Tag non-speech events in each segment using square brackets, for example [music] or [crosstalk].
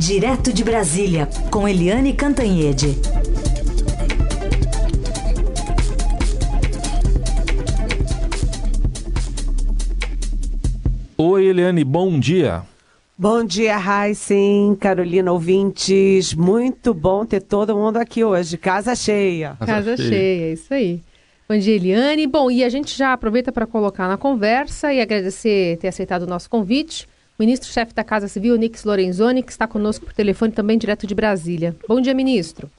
Direto de Brasília, com Eliane Cantanhede. Oi, Eliane, bom dia. Bom dia, Sim, Carolina ouvintes. Muito bom ter todo mundo aqui hoje. Casa cheia. Casa, Casa cheia. cheia, isso aí. Bom dia, Eliane. Bom, e a gente já aproveita para colocar na conversa e agradecer ter aceitado o nosso convite. Ministro-chefe da Casa Civil, Nix Lorenzoni, que está conosco por telefone também direto de Brasília. Bom dia, ministro.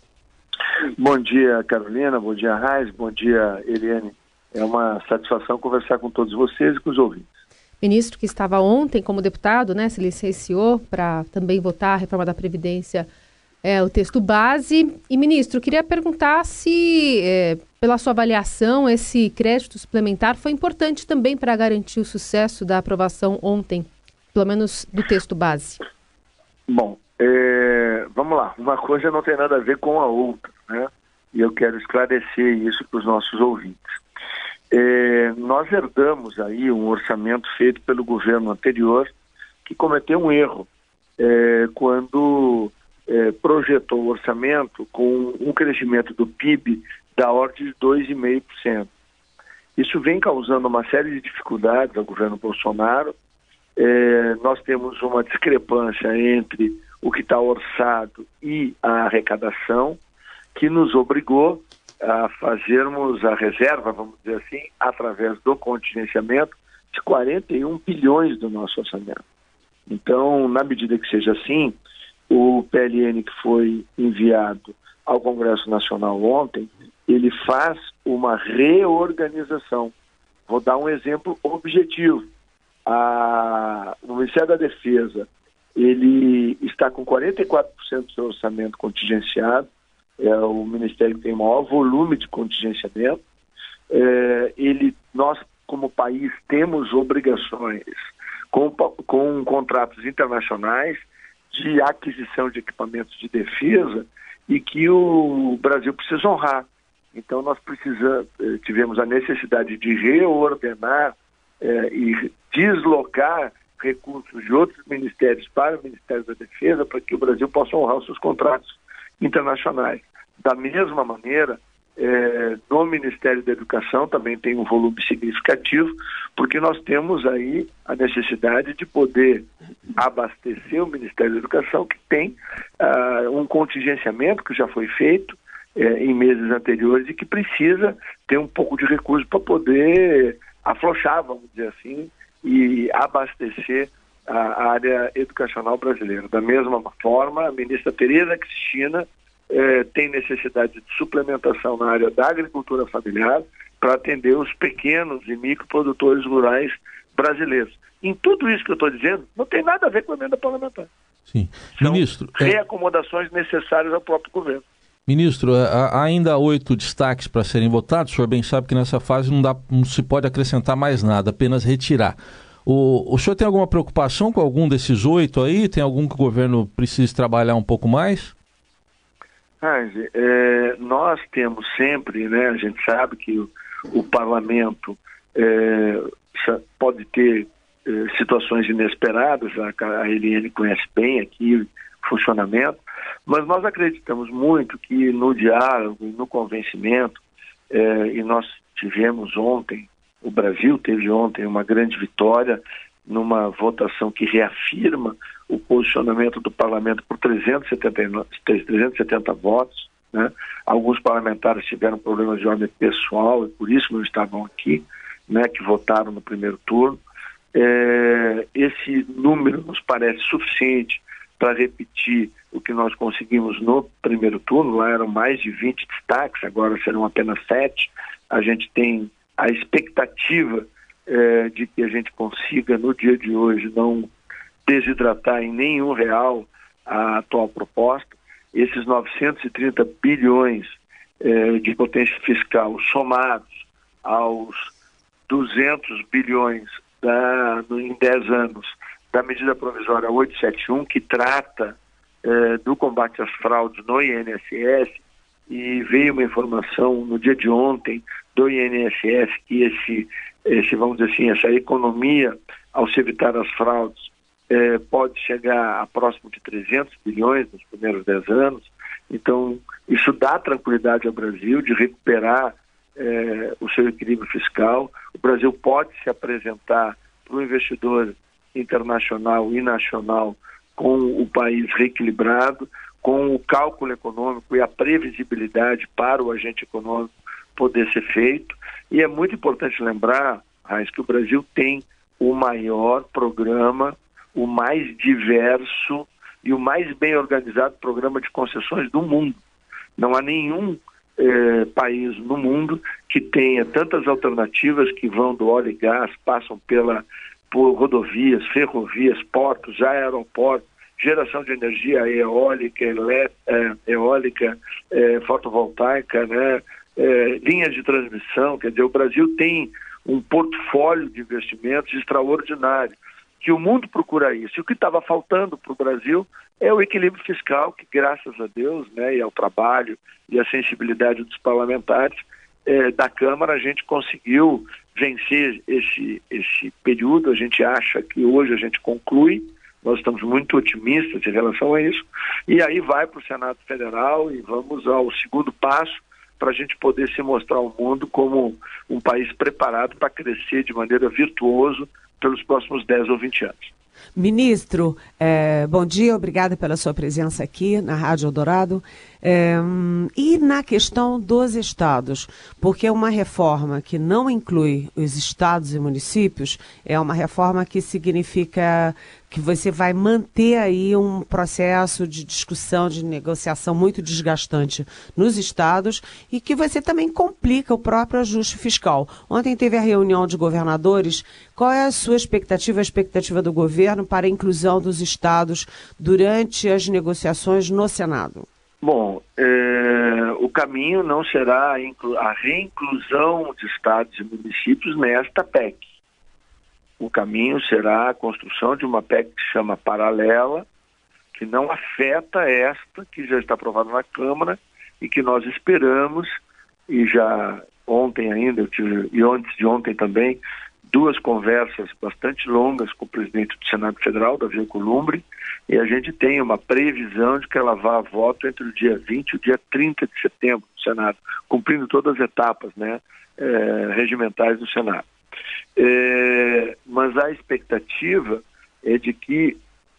Bom dia, Carolina. Bom dia, Raiz. Bom dia, Eliane. É uma satisfação conversar com todos vocês e com os ouvintes ministro que estava ontem como deputado, né, se licenciou para também votar a reforma da Previdência, é, o texto base. E, ministro, queria perguntar se, é, pela sua avaliação, esse crédito suplementar foi importante também para garantir o sucesso da aprovação ontem, pelo menos do texto base. Bom, é, vamos lá. Uma coisa não tem nada a ver com a outra, né? E eu quero esclarecer isso para os nossos ouvintes. É, nós herdamos aí um orçamento feito pelo governo anterior que cometeu um erro é, quando é, projetou o orçamento com um crescimento do PIB da ordem de 2,5%. Isso vem causando uma série de dificuldades ao governo Bolsonaro. É, nós temos uma discrepância entre o que está orçado e a arrecadação, que nos obrigou a fazermos a reserva, vamos dizer assim, através do contingenciamento de 41 bilhões do nosso orçamento. Então, na medida que seja assim, o PLN que foi enviado ao Congresso Nacional ontem, ele faz uma reorganização. Vou dar um exemplo objetivo. A, o Ministério da Defesa ele está com 44% do seu orçamento contingenciado, é o ministério que tem o maior volume de contingenciamento. É, ele, nós, como país, temos obrigações com, com contratos internacionais de aquisição de equipamentos de defesa e que o Brasil precisa honrar. Então, nós precisamos, é, tivemos a necessidade de reordenar é, e deslocar recursos de outros ministérios para o Ministério da Defesa para que o Brasil possa honrar os seus contratos internacionais. Da mesma maneira, é, no Ministério da Educação também tem um volume significativo, porque nós temos aí a necessidade de poder abastecer o Ministério da Educação, que tem uh, um contingenciamento que já foi feito é, em meses anteriores e que precisa ter um pouco de recurso para poder afrouxar, vamos dizer assim, e abastecer a área educacional brasileira. Da mesma forma, a ministra Tereza Cristina eh, tem necessidade de suplementação na área da agricultura familiar para atender os pequenos e microprodutores rurais brasileiros. Em tudo isso que eu estou dizendo, não tem nada a ver com a emenda parlamentar. Sim. São Ministro. É- reacomodações é... necessárias ao próprio governo. Ministro, é, há ainda oito destaques para serem votados. O senhor bem sabe que nessa fase não, dá, não se pode acrescentar mais nada, apenas retirar. O, o senhor tem alguma preocupação com algum desses oito aí? Tem algum que o governo precise trabalhar um pouco mais? É, nós temos sempre, né, a gente sabe que o, o parlamento é, pode ter é, situações inesperadas, a, a Eliane conhece bem aqui o funcionamento, mas nós acreditamos muito que no diálogo, no convencimento, é, e nós tivemos ontem, o Brasil teve ontem uma grande vitória numa votação que reafirma o posicionamento do parlamento por 370, 370 votos. Né? Alguns parlamentares tiveram problemas de ordem pessoal e por isso não estavam aqui, né, que votaram no primeiro turno. É, esse número nos parece suficiente para repetir o que nós conseguimos no primeiro turno. Lá eram mais de 20 destaques, agora serão apenas sete. A gente tem a expectativa é, de que a gente consiga, no dia de hoje, não desidratar em nenhum real a atual proposta. Esses 930 bilhões é, de potência fiscal somados aos 200 bilhões da, no, em 10 anos da medida provisória 871, que trata é, do combate às fraudes no INSS, e veio uma informação no dia de ontem do INSS que esse esse, vamos dizer assim, essa economia ao se evitar as fraudes é, pode chegar a próximo de 300 bilhões nos primeiros 10 anos. Então, isso dá tranquilidade ao Brasil de recuperar é, o seu equilíbrio fiscal. O Brasil pode se apresentar para o investidor internacional e nacional com o país reequilibrado, com o cálculo econômico e a previsibilidade para o agente econômico poder ser feito. E é muito importante lembrar, Raiz, que o Brasil tem o maior programa, o mais diverso e o mais bem organizado programa de concessões do mundo. Não há nenhum eh, país no mundo que tenha tantas alternativas que vão do óleo e gás, passam pela, por rodovias, ferrovias, portos, aeroportos, geração de energia eólica, elé, é, eólica, é, fotovoltaica, né, é, linhas de transmissão. Quer dizer, o Brasil tem um portfólio de investimentos extraordinário, que o mundo procura isso. E o que estava faltando para o Brasil é o equilíbrio fiscal, que graças a Deus, né, e ao trabalho e à sensibilidade dos parlamentares é, da Câmara, a gente conseguiu vencer esse, esse período. A gente acha que hoje a gente conclui nós estamos muito otimistas em relação a isso. E aí vai para o Senado Federal e vamos ao segundo passo para a gente poder se mostrar ao mundo como um país preparado para crescer de maneira virtuosa pelos próximos 10 ou 20 anos. Ministro, é, bom dia, obrigada pela sua presença aqui na Rádio Eldorado. É, e na questão dos estados, porque uma reforma que não inclui os estados e municípios é uma reforma que significa que você vai manter aí um processo de discussão, de negociação muito desgastante nos estados e que você também complica o próprio ajuste fiscal. Ontem teve a reunião de governadores. Qual é a sua expectativa, a expectativa do governo para a inclusão dos estados durante as negociações no Senado? Bom, é, o caminho não será a, reinclusão de estados e municípios nesta PEC. O caminho será a construção de uma PEC que chama paralela, que não afeta esta que já está aprovada na Câmara e que nós esperamos, e já ontem ainda, tive, e antes de ontem também, duas conversas bastante longas com o presidente do Senado Federal, Davi Alcolumbre, e a gente tem uma previsão de que ela vá a voto entre o dia 20 e o dia 30 de setembro no Senado, cumprindo todas as etapas né, é, regimentais do Senado. É, mas a expectativa é de que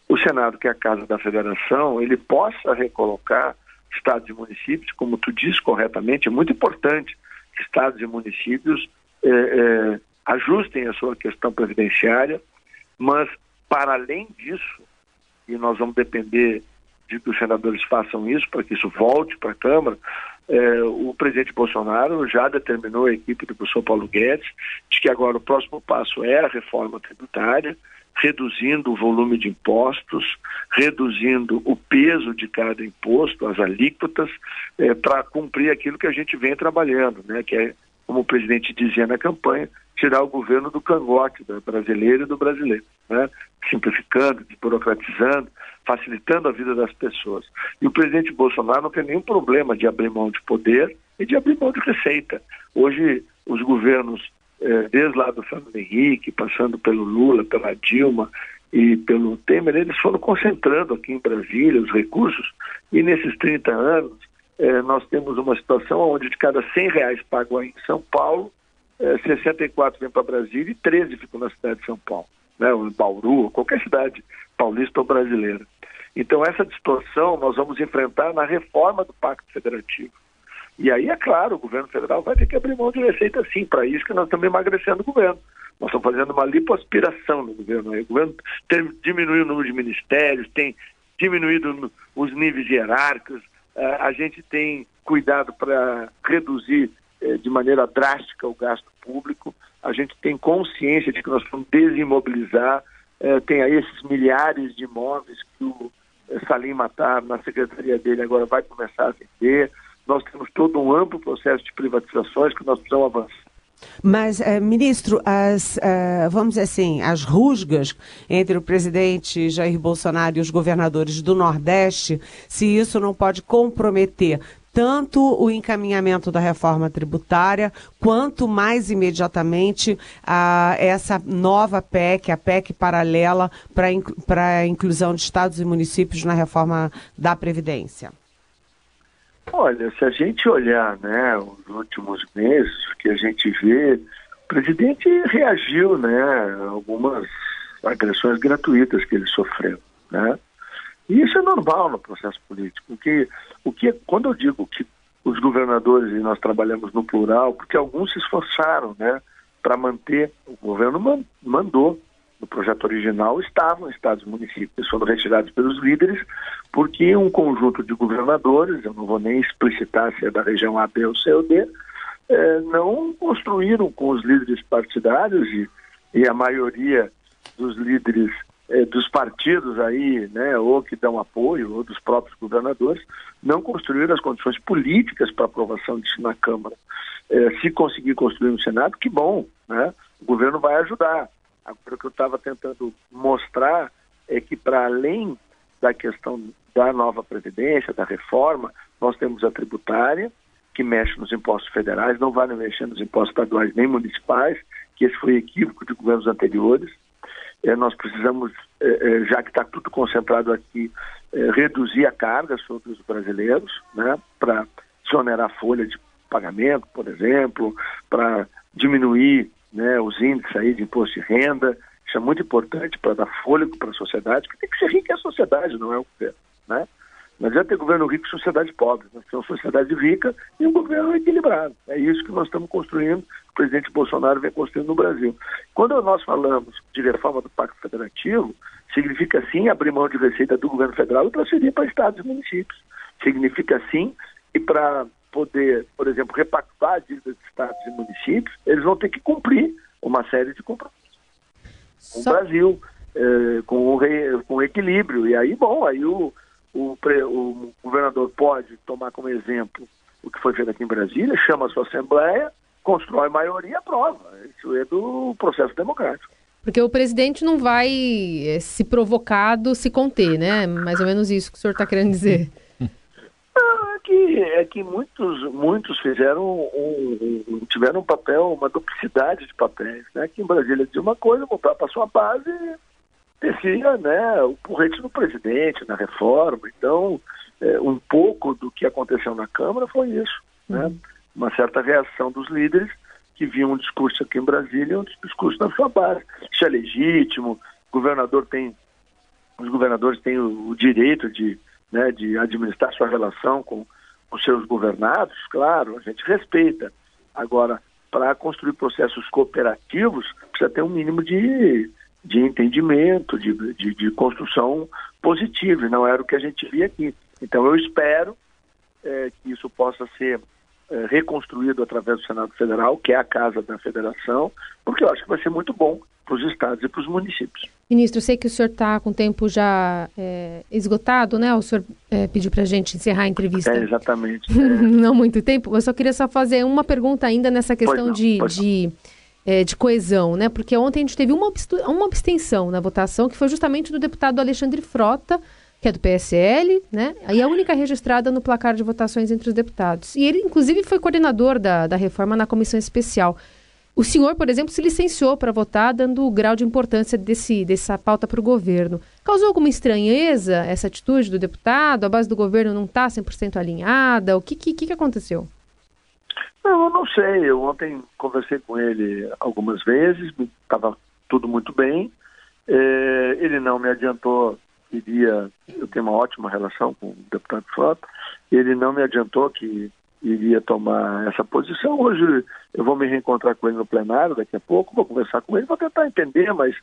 o Senado, que é a Casa da Federação, ele possa recolocar estados e municípios, como tu diz corretamente, é muito importante que estados e municípios é, ajustem a sua questão previdenciária, mas, para além disso, e nós vamos depender de que os senadores façam isso para que isso volte para a Câmara, é, o presidente Bolsonaro já determinou a equipe do professor Paulo Guedes de que agora o próximo passo é a reforma tributária, reduzindo o volume de impostos, reduzindo o peso de cada imposto, as alíquotas, é, para cumprir aquilo que a gente vem trabalhando, né, que é, como o presidente dizia na campanha, tirar o governo do cangote da brasileira e do brasileiro, né? simplificando, desburocratizando, facilitando a vida das pessoas. E o presidente Bolsonaro não tem nenhum problema de abrir mão de poder e de abrir mão de receita. Hoje, os governos, eh, desde lá do Fernando Henrique, passando pelo Lula, pela Dilma e pelo Temer, eles foram concentrando aqui em Brasília os recursos e nesses 30 anos eh, nós temos uma situação onde de cada 100 reais pago em São Paulo, 64 vem para Brasília e 13 ficam na cidade de São Paulo, né, ou Bauru, qualquer cidade paulista ou brasileira. Então, essa distorção nós vamos enfrentar na reforma do Pacto Federativo. E aí, é claro, o governo federal vai ter que abrir mão de receita sim, para isso que nós estamos emagrecendo o governo. Nós estamos fazendo uma lipoaspiração no governo. O governo tem diminuído o número de ministérios, tem diminuído os níveis hierárquicos, eh, a gente tem cuidado para reduzir é, de maneira drástica o gasto público. A gente tem consciência de que nós vamos desimobilizar. É, tem aí esses milhares de imóveis que o é, Salim Matar, na secretaria dele, agora vai começar a vender. Nós temos todo um amplo processo de privatizações que nós precisamos avançar. Mas, eh, ministro, as, eh, vamos dizer assim, as rusgas entre o presidente Jair Bolsonaro e os governadores do Nordeste, se isso não pode comprometer tanto o encaminhamento da reforma tributária, quanto mais imediatamente a, essa nova PEC, a PEC paralela para a inclusão de estados e municípios na reforma da Previdência? Olha, se a gente olhar né, os últimos meses, o que a gente vê, o presidente reagiu né, a algumas agressões gratuitas que ele sofreu. Né? E isso é normal no processo político. O que, o que, quando eu digo que os governadores, e nós trabalhamos no plural, porque alguns se esforçaram né, para manter, o governo mandou no projeto original estavam estados e municípios, foram retirados pelos líderes, porque um conjunto de governadores, eu não vou nem explicitar se é da região A, B ou C ou D, eh, não construíram com os líderes partidários e, e a maioria dos líderes eh, dos partidos aí, né, ou que dão apoio, ou dos próprios governadores, não construíram as condições políticas para aprovação disso na Câmara. Eh, se conseguir construir no Senado, que bom, né? O governo vai ajudar. Agora, o que eu estava tentando mostrar é que, para além da questão da nova Previdência, da reforma, nós temos a tributária, que mexe nos impostos federais, não vai mexer nos impostos estaduais nem municipais, que esse foi equívoco de governos anteriores. É, nós precisamos, é, é, já que está tudo concentrado aqui, é, reduzir a carga sobre os brasileiros, né, para desonerar a folha de pagamento, por exemplo, para diminuir né, os índices aí de imposto de renda. Isso é muito importante para dar fôlego para a sociedade, porque tem que ser rica a sociedade, não é o governo. Né? Não adianta ter governo rico e sociedade pobre. Nós temos uma sociedade rica e um governo equilibrado. É isso que nós estamos construindo, o presidente Bolsonaro vem construindo no Brasil. Quando nós falamos de reforma do Pacto Federativo, significa sim abrir mão de receita do governo federal e transferir para estados e municípios. Significa sim e para poder, por exemplo, repactuar a dívida de estados e municípios, eles vão ter que cumprir uma série de compromissos. Com o Brasil, eh, com, o re, com o equilíbrio. E aí, bom, aí o, o, o governador pode tomar como exemplo o que foi feito aqui em Brasília, chama a sua Assembleia, constrói maioria e aprova. Isso é do processo democrático. Porque o presidente não vai eh, se provocado se conter, né? Mais ou menos isso que o senhor está querendo dizer que, é que muitos, muitos fizeram um, um, tiveram um papel, uma duplicidade de papéis. Né? Aqui em Brasília dizia uma coisa, voltava para sua base descia né, o porrete do presidente na reforma. Então, é, um pouco do que aconteceu na Câmara foi isso. Né? Uhum. Uma certa reação dos líderes que viam um discurso aqui em Brasília e um discurso na sua base. Isso é legítimo, o governador tem, os governadores têm o, o direito de, né, de administrar sua relação com os seus governados, claro, a gente respeita. Agora, para construir processos cooperativos, precisa ter um mínimo de, de entendimento, de, de, de construção positiva, e não era o que a gente via aqui. Então, eu espero é, que isso possa ser é, reconstruído através do Senado Federal, que é a casa da federação, porque eu acho que vai ser muito bom para os estados e para os municípios. Ministro, eu sei que o senhor está com o tempo já é, esgotado, né? O senhor é, pediu para a gente encerrar a entrevista. É, exatamente. [laughs] É. não muito tempo. Eu só queria só fazer uma pergunta ainda nessa questão não, de, de, é, de, coesão, né? Porque ontem a gente teve uma, uma abstenção na votação, que foi justamente do deputado Alexandre Frota, que é do PSL, né? E a única registrada no placar de votações entre os deputados. E ele, inclusive, foi coordenador da, da reforma na comissão especial. O senhor, por exemplo, se licenciou para votar, dando o grau de importância desse, dessa pauta para o governo. Causou alguma estranheza essa atitude do deputado? A base do governo não está 100% alinhada? O que, que, que aconteceu? Não, eu não sei. Eu ontem conversei com ele algumas vezes, estava tudo muito bem. É, ele não me adiantou iria. Eu tenho uma ótima relação com o deputado Frota. Ele não me adiantou que iria tomar essa posição. Hoje eu vou me reencontrar com ele no plenário daqui a pouco, vou conversar com ele, vou tentar entender, mas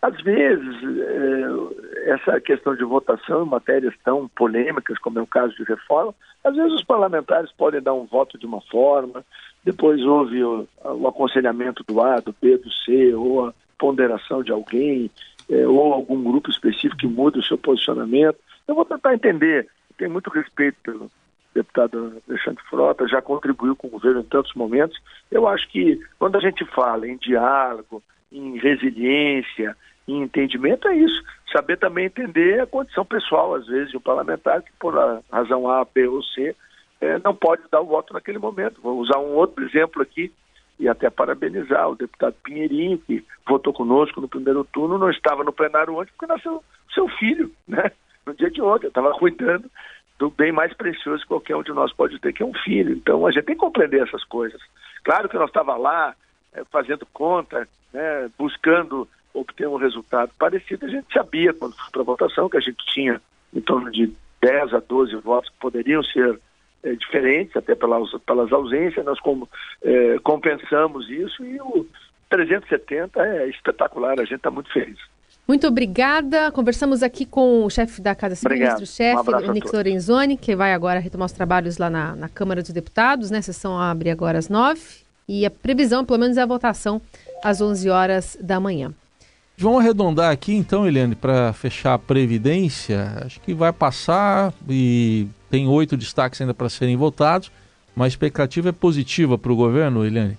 às vezes é, essa questão de votação em matérias tão polêmicas como é o caso de reforma, às vezes os parlamentares podem dar um voto de uma forma, depois houve o, o aconselhamento do A, do B, do C, ou a ponderação de alguém, é, ou algum grupo específico que muda o seu posicionamento. Eu vou tentar entender, tenho muito respeito pelo, deputado Alexandre Frota, já contribuiu com o governo em tantos momentos. Eu acho que quando a gente fala em diálogo, em resiliência, em entendimento, é isso. Saber também entender a condição pessoal, às vezes, de um parlamentar que, por razão A, B ou C, é, não pode dar o voto naquele momento. Vou usar um outro exemplo aqui e até parabenizar o deputado Pinheirinho, que votou conosco no primeiro turno, não estava no plenário ontem porque nasceu seu filho, né? No dia de ontem, estava cuidando do bem mais precioso que qualquer um de nós pode ter, que é um filho. Então a gente tem que compreender essas coisas. Claro que nós estava lá é, fazendo conta, né, buscando obter um resultado parecido. A gente sabia quando foi para a votação que a gente tinha em torno de 10 a 12 votos que poderiam ser é, diferentes, até pelas, pelas ausências, nós como, é, compensamos isso e o 370 é espetacular, a gente está muito feliz. Muito obrigada. Conversamos aqui com o chefe da Casa Civil, ministro-chefe, um Nix Lorenzoni, que vai agora retomar os trabalhos lá na, na, Câmara dos Deputados, né? A sessão abre agora às nove e a previsão, pelo menos, é a votação às onze horas da manhã. Vamos arredondar aqui então, Eliane, para fechar a Previdência. Acho que vai passar e tem oito destaques ainda para serem votados, mas a expectativa é positiva para o governo, Eliane?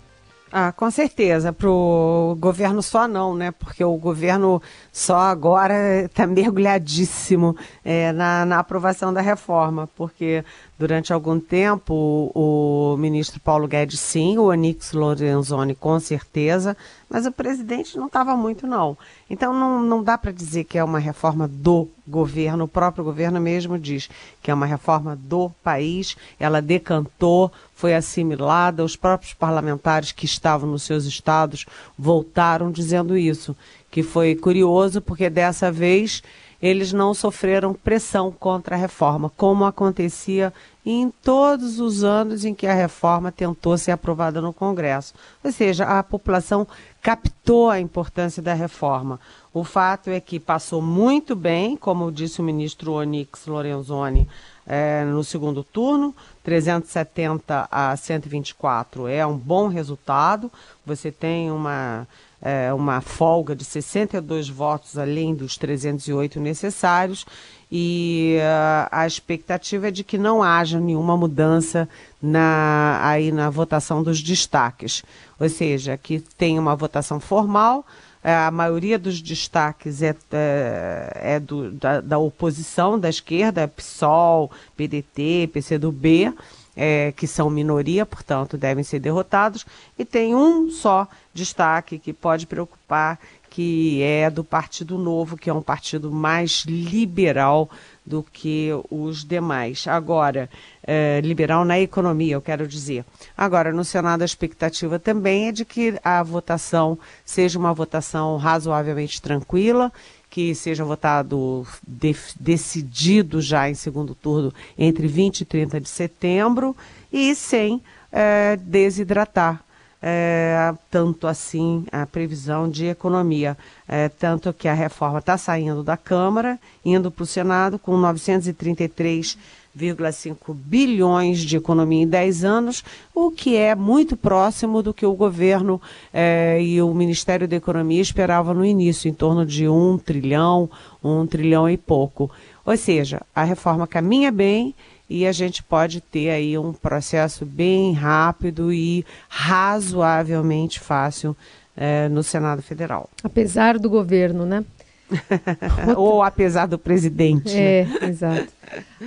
Ah, com certeza. Para o governo só não, né? Porque o governo só agora está mergulhadíssimo é, na, na, aprovação da reforma, porque durante algum tempo o, o ministro Paulo Guedes sim, o Onix Lorenzoni com certeza, mas o presidente não estava muito não. Então não, não dá para dizer que é uma reforma do governo, o próprio governo mesmo diz que é uma reforma do país, ela decantou, foi assimilada, os próprios parlamentares que estavam nos seus estados voltaram dizendo isso, que foi curioso porque dessa vez eles não sofreram pressão contra a reforma, como acontecia em todos os anos em que a reforma tentou ser aprovada no Congresso. Ou seja, a população captou a importância da reforma. O fato é que passou muito bem, como disse o ministro Onix Lorenzoni, é, no segundo turno, 370 a 124 é um bom resultado. Você tem uma é, uma folga de 62 votos além dos 308 necessários e uh, a expectativa é de que não haja nenhuma mudança na, aí na votação dos destaques, ou seja, que tem uma votação formal, é, a maioria dos destaques é, é, é do, da, da, oposição, da esquerda, PSOL, PDT, PCdoB, é, que são minoria, portanto, devem ser derrotados, e tem um só destaque que pode preocupar, que é do Partido Novo, que é um partido mais liberal do que os demais. Agora, é, liberal na economia, eu quero dizer. Agora, no Senado, a expectativa também é de que a votação seja uma votação razoavelmente tranquila que seja votado de, decidido já em segundo turno entre 20 e 30 de setembro e sem é, desidratar é, tanto assim a previsão de economia. É, tanto que a reforma está saindo da Câmara, indo para o Senado com 933 1,5 bilhões de economia em 10 anos, o que é muito próximo do que o governo eh, e o Ministério da Economia esperavam no início, em torno de um trilhão, um trilhão e pouco. Ou seja, a reforma caminha bem e a gente pode ter aí um processo bem rápido e razoavelmente fácil eh, no Senado Federal. Apesar do governo, né? [laughs] Ou apesar do presidente. É, né? exato.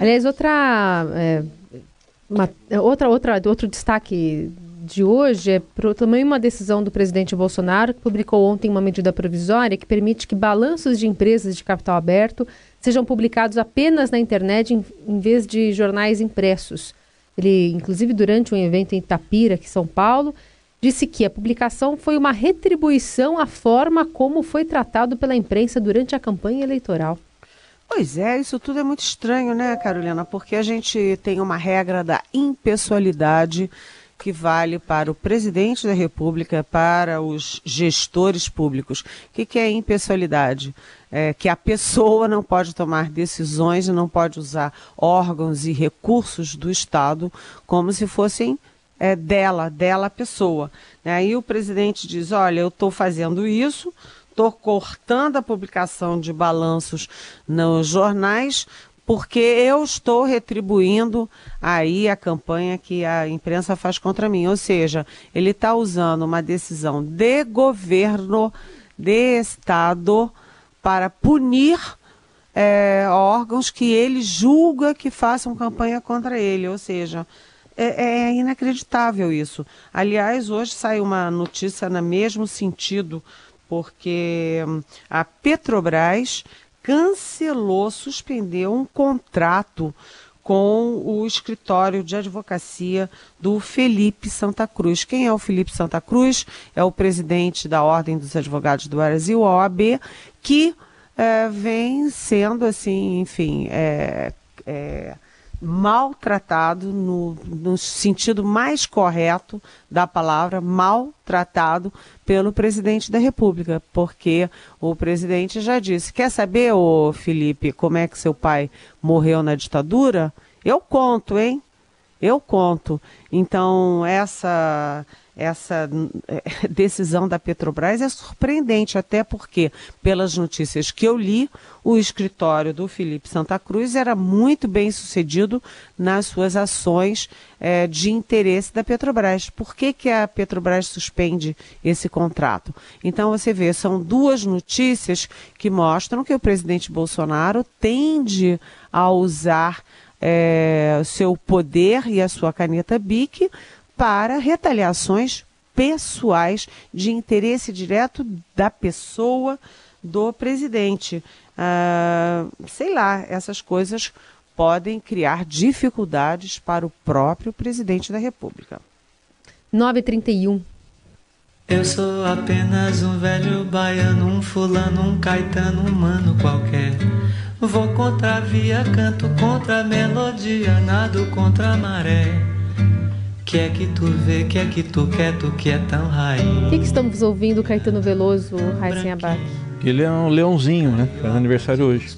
Aliás, outra, é, uma, outra, outra, outro destaque de hoje é pro, também uma decisão do presidente Bolsonaro, que publicou ontem uma medida provisória que permite que balanços de empresas de capital aberto sejam publicados apenas na internet em, em vez de jornais impressos. Ele, inclusive, durante um evento em Itapira, aqui em São Paulo, disse que a publicação foi uma retribuição à forma como foi tratado pela imprensa durante a campanha eleitoral. Pois é, isso tudo é muito estranho, né, Carolina? Porque a gente tem uma regra da impessoalidade que vale para o presidente da República, para os gestores públicos. O que, que é impessoalidade? É que a pessoa não pode tomar decisões e não pode usar órgãos e recursos do Estado como se fossem é, dela, dela pessoa. Aí o presidente diz: olha, eu estou fazendo isso, estou cortando a publicação de balanços nos jornais, porque eu estou retribuindo aí a campanha que a imprensa faz contra mim. Ou seja, ele está usando uma decisão de governo, de Estado, para punir é, órgãos que ele julga que façam campanha contra ele, ou seja, é, é, inacreditável isso. Aliás, hoje sai uma notícia no mesmo sentido, porque hum, a Petrobras cancelou, suspendeu um contrato com o escritório de advocacia do Felipe Santa Cruz. Quem é o Felipe Santa Cruz? É o presidente da Ordem dos Advogados do Brasil, a OAB, que é, vem sendo assim, enfim, é, é, maltratado no, no sentido mais correto da palavra, maltratado pelo presidente da República, porque o presidente já disse: quer saber, ô Felipe, como é que seu pai morreu na ditadura? Eu conto, hein? Eu conto. Então, essa essa eh, [laughs] decisão da Petrobras é surpreendente, até porque, pelas notícias que eu li, o escritório do Felipe Santa Cruz era muito bem sucedido nas suas ações é, de interesse da Petrobras. Por que, que a Petrobras suspende esse contrato? Então, você vê, são duas notícias que mostram que o presidente Bolsonaro tende a usar é, seu poder e a sua caneta BIC para retaliações pessoais de interesse direto da pessoa do presidente. Ah, sei lá, essas coisas podem criar dificuldades para o próprio presidente da República. 931. Eu sou apenas um velho baiano, um fulano, um caetano, um mano qualquer. Vou contra a via, canto contra a melodia, nado contra a maré. Que é que tu vê, que é que tu quer, tu que é tão rainha. O que, que estamos ouvindo Caetano Veloso, Raíssen Abac? Ele é um leãozinho, né? Faz aniversário hoje.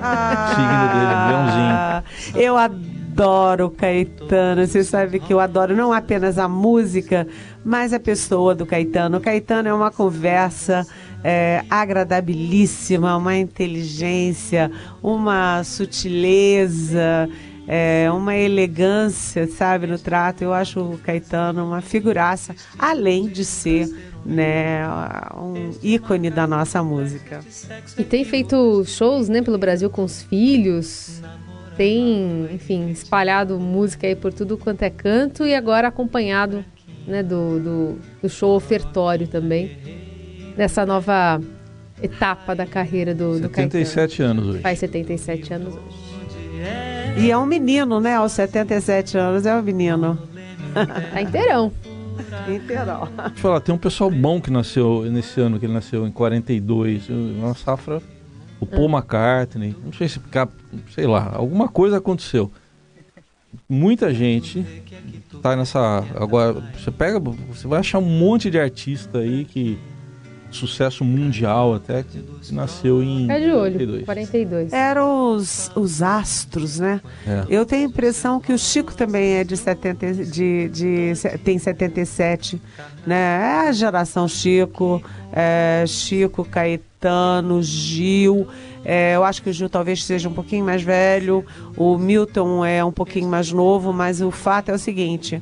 Ah, [laughs] Signo dele, leãozinho. Eu adoro Caetano. Você sabe que eu adoro não apenas a música, mas a pessoa do Caetano. O Caetano é uma conversa é, agradabilíssima, uma inteligência, uma sutileza é, uma elegância, sabe, no trato. Eu acho o Caetano uma figuraça, além de ser né, um ícone da nossa música. E tem feito shows, né, pelo Brasil com os filhos. Tem, enfim, espalhado música aí por tudo quanto é canto e agora acompanhado, né, do, do, do show ofertório também. Nessa nova etapa da carreira do, do Caetano. 77 anos hoje. Faz 77 anos hoje. E é um menino, né? Aos 77 anos é um menino. Tá inteirão. [laughs] inteirão. Deixa eu falar, tem um pessoal bom que nasceu nesse ano, que ele nasceu em 42. Uma safra. O Paul ah. McCartney. Não sei se. Sei lá, alguma coisa aconteceu. Muita gente tá nessa. Agora, você pega. Você vai achar um monte de artista aí que sucesso mundial até, que nasceu em é de olho, 42. 42. Eram os, os astros, né? É. Eu tenho a impressão que o Chico também é de 70, de, de, tem 77, né? É a geração Chico, é, Chico, Caetano, Gil. É, eu acho que o Gil talvez seja um pouquinho mais velho, o Milton é um pouquinho mais novo, mas o fato é o seguinte,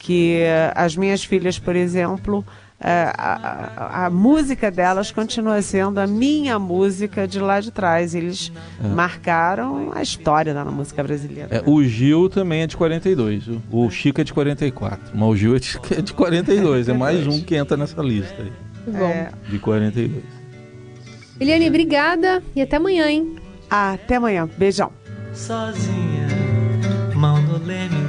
que as minhas filhas, por exemplo, a, a, a, música delas continua sendo a minha música de lá de trás. Eles é. marcaram a história da música brasileira. É, o Gil também é de 42, o Chico é de 44, mas o Gil é de, [laughs] é de 42, é mais um que entra nessa lista aí. Bom. É. De 42. Eliane, obrigada e até amanhã, hein? Até amanhã. Beijão. Sozinha, mão no leme